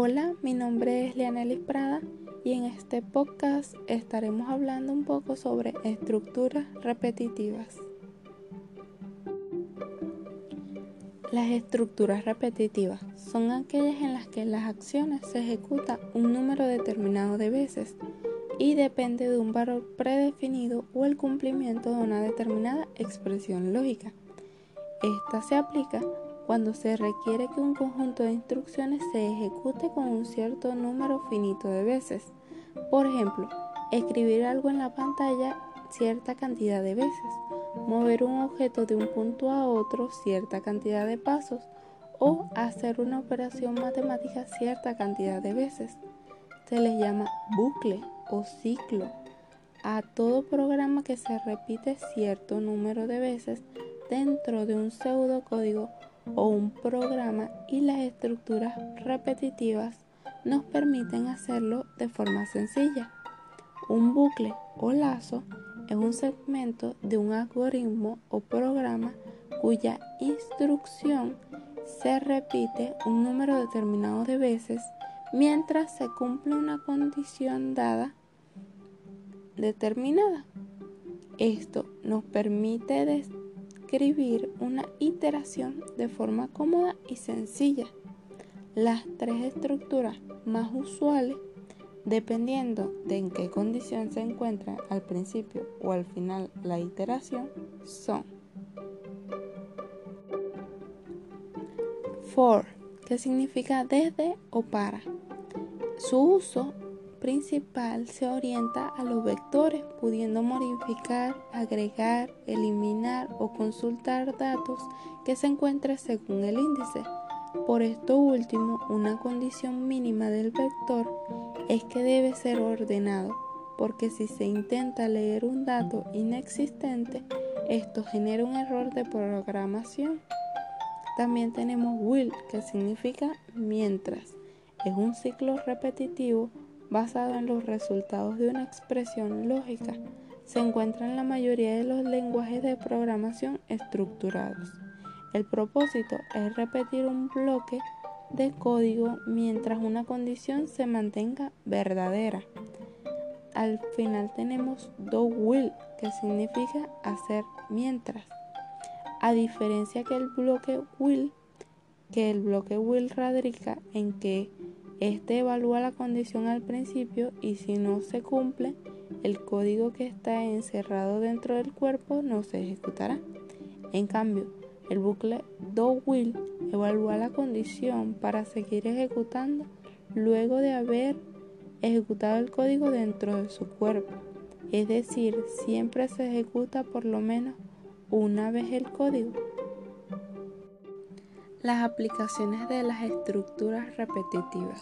Hola, mi nombre es Lianelis Prada y en este podcast estaremos hablando un poco sobre estructuras repetitivas. Las estructuras repetitivas son aquellas en las que las acciones se ejecutan un número determinado de veces y depende de un valor predefinido o el cumplimiento de una determinada expresión lógica. Esta se aplica cuando se requiere que un conjunto de instrucciones se ejecute con un cierto número finito de veces. Por ejemplo, escribir algo en la pantalla cierta cantidad de veces, mover un objeto de un punto a otro cierta cantidad de pasos o hacer una operación matemática cierta cantidad de veces. Se les llama bucle o ciclo a todo programa que se repite cierto número de veces dentro de un pseudocódigo o un programa y las estructuras repetitivas nos permiten hacerlo de forma sencilla. Un bucle o lazo es un segmento de un algoritmo o programa cuya instrucción se repite un número determinado de veces mientras se cumple una condición dada determinada. Esto nos permite escribir una iteración de forma cómoda y sencilla. Las tres estructuras más usuales, dependiendo de en qué condición se encuentra al principio o al final la iteración, son for, que significa desde o para. Su uso principal se orienta a los vectores, pudiendo modificar, agregar, eliminar o consultar datos que se encuentren según el índice. Por esto último, una condición mínima del vector es que debe ser ordenado, porque si se intenta leer un dato inexistente, esto genera un error de programación. También tenemos will, que significa mientras. Es un ciclo repetitivo basado en los resultados de una expresión lógica, se encuentra en la mayoría de los lenguajes de programación estructurados. El propósito es repetir un bloque de código mientras una condición se mantenga verdadera. Al final tenemos do will, que significa hacer mientras. A diferencia que el bloque will, que el bloque will radica en que este evalúa la condición al principio y si no se cumple, el código que está encerrado dentro del cuerpo no se ejecutará. En cambio, el bucle do will evalúa la condición para seguir ejecutando luego de haber ejecutado el código dentro de su cuerpo. Es decir, siempre se ejecuta por lo menos una vez el código. Las aplicaciones de las estructuras repetitivas.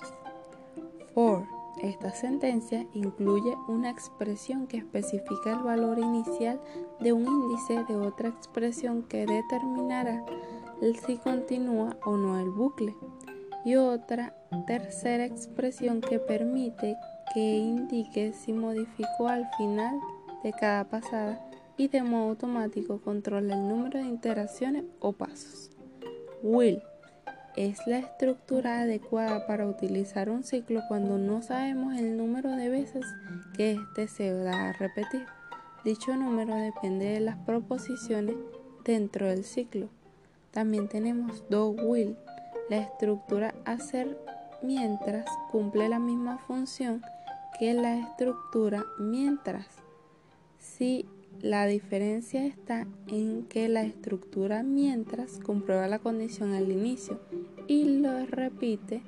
For. Esta sentencia incluye una expresión que especifica el valor inicial de un índice de otra expresión que determinará si continúa o no el bucle y otra tercera expresión que permite que indique si modificó al final de cada pasada y de modo automático controla el número de iteraciones o pasos will es la estructura adecuada para utilizar un ciclo cuando no sabemos el número de veces que éste se va a repetir. Dicho número depende de las proposiciones dentro del ciclo. También tenemos do will, la estructura hacer mientras cumple la misma función que la estructura mientras. Si la diferencia está en que la estructura mientras comprueba la condición al inicio y lo repite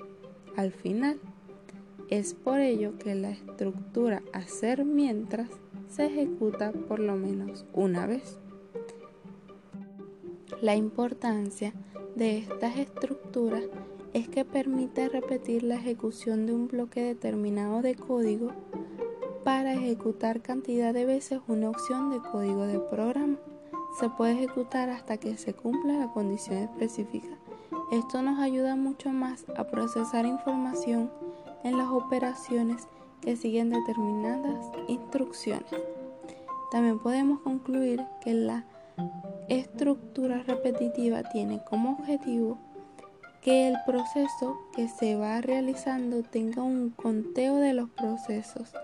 al final. Es por ello que la estructura hacer mientras se ejecuta por lo menos una vez. La importancia de estas estructuras es que permite repetir la ejecución de un bloque determinado de código para ejecutar cantidad de veces una opción de código de programa. Se puede ejecutar hasta que se cumpla la condición específica. Esto nos ayuda mucho más a procesar información en las operaciones que siguen determinadas instrucciones. También podemos concluir que la estructura repetitiva tiene como objetivo que el proceso que se va realizando tenga un conteo de los procesos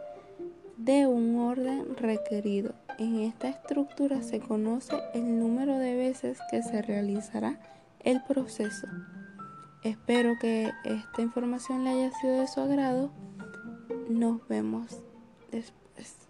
de un orden requerido. En esta estructura se conoce el número de veces que se realizará el proceso. Espero que esta información le haya sido de su agrado. Nos vemos después.